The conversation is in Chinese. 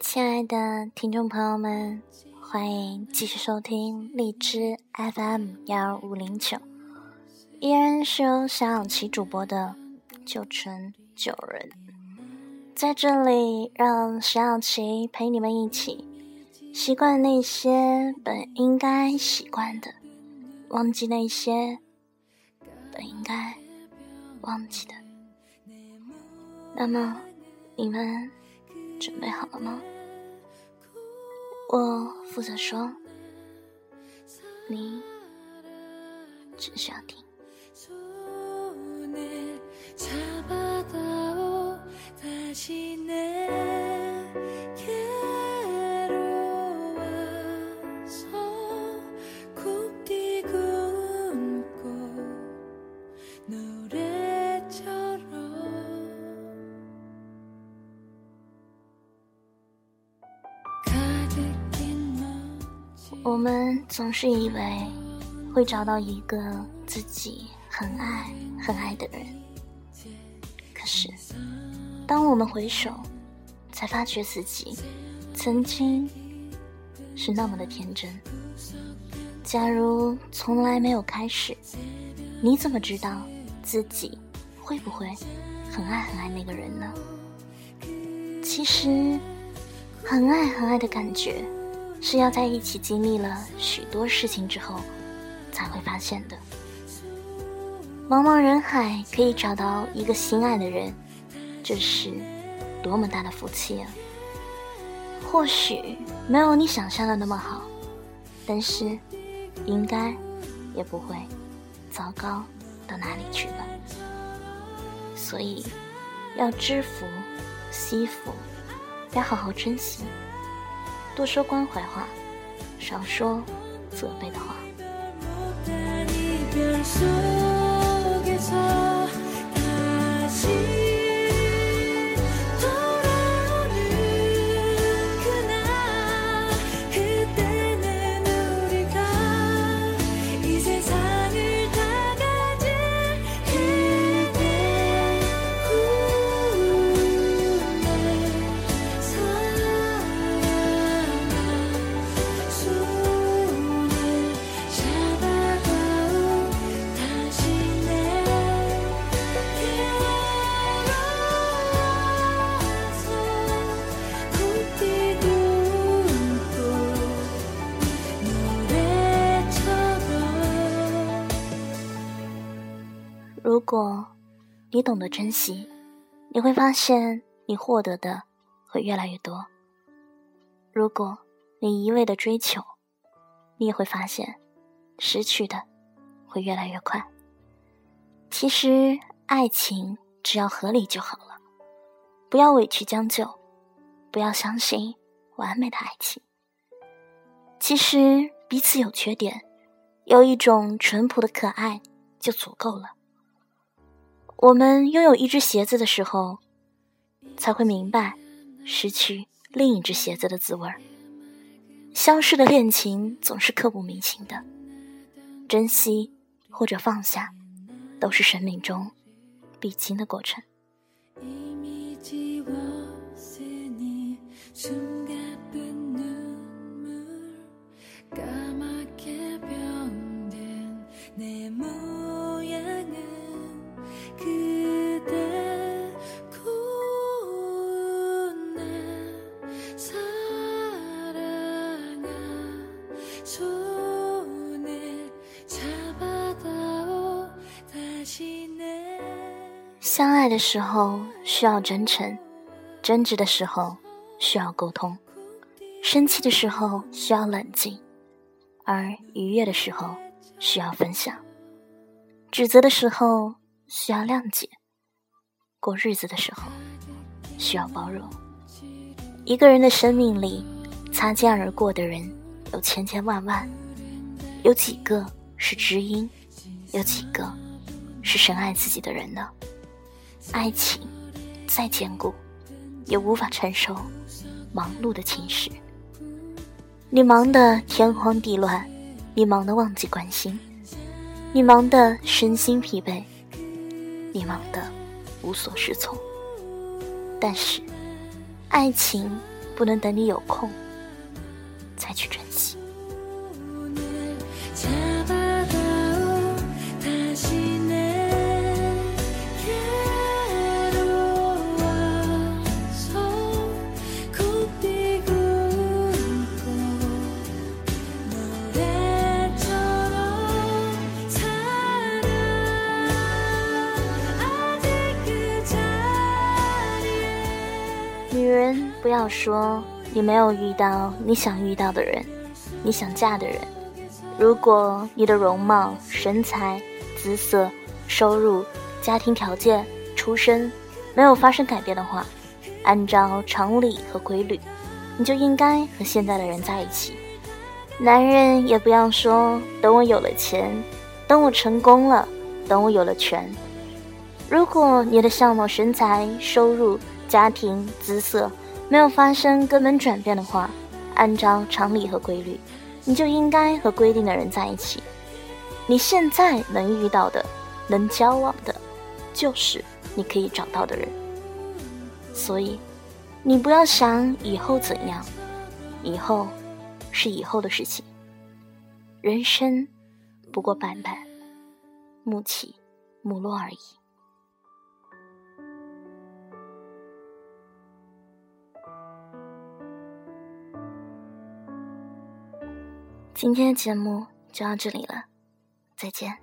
亲爱的听众朋友们，欢迎继续收听荔枝 FM 幺五零九，依然是由小小琪主播的九成九人，在这里让小小琪陪你们一起习惯那些本应该习惯的，忘记那些本应该忘记的。那么，你们？准备好了吗？我负责说，你只需要听。我们总是以为会找到一个自己很爱很爱的人，可是当我们回首，才发觉自己曾经是那么的天真。假如从来没有开始，你怎么知道自己会不会很爱很爱那个人呢？其实，很爱很爱的感觉。是要在一起经历了许多事情之后，才会发现的。茫茫人海可以找到一个心爱的人，这是多么大的福气啊！或许没有你想象的那么好，但是应该也不会糟糕到哪里去吧。所以要知福惜福，要好好珍惜。多说关怀话，少说责备的话。果你懂得珍惜，你会发现你获得的会越来越多；如果你一味的追求，你也会发现失去的会越来越快。其实，爱情只要合理就好了，不要委屈将就，不要相信完美的爱情。其实，彼此有缺点，有一种淳朴的可爱就足够了。我们拥有一只鞋子的时候，才会明白失去另一只鞋子的滋味儿。消失的恋情总是刻骨铭心的，珍惜或者放下，都是生命中必经的过程。相爱的时候需要真诚，争执的时候需要沟通，生气的时候需要冷静，而愉悦的时候需要分享，指责的时候需要谅解，过日子的时候需要包容。一个人的生命里，擦肩而过的人有千千万万，有几个是知音，有几个是深爱自己的人呢？爱情再坚固，也无法承受忙碌的侵蚀。你忙得天荒地乱，你忙得忘记关心，你忙得身心疲惫，你忙得无所适从。但是，爱情不能等你有空再去珍惜。不要说你没有遇到你想遇到的人，你想嫁的人。如果你的容貌、身材、姿色、收入、家庭条件、出身没有发生改变的话，按照常理和规律，你就应该和现在的人在一起。男人也不要说等我有了钱，等我成功了，等我有了权。如果你的相貌、身材、收入，家庭姿色没有发生根本转变的话，按照常理和规律，你就应该和规定的人在一起。你现在能遇到的、能交往的，就是你可以找到的人。所以，你不要想以后怎样，以后是以后的事情。人生不过板板，木起木落而已。今天的节目就到这里了，再见。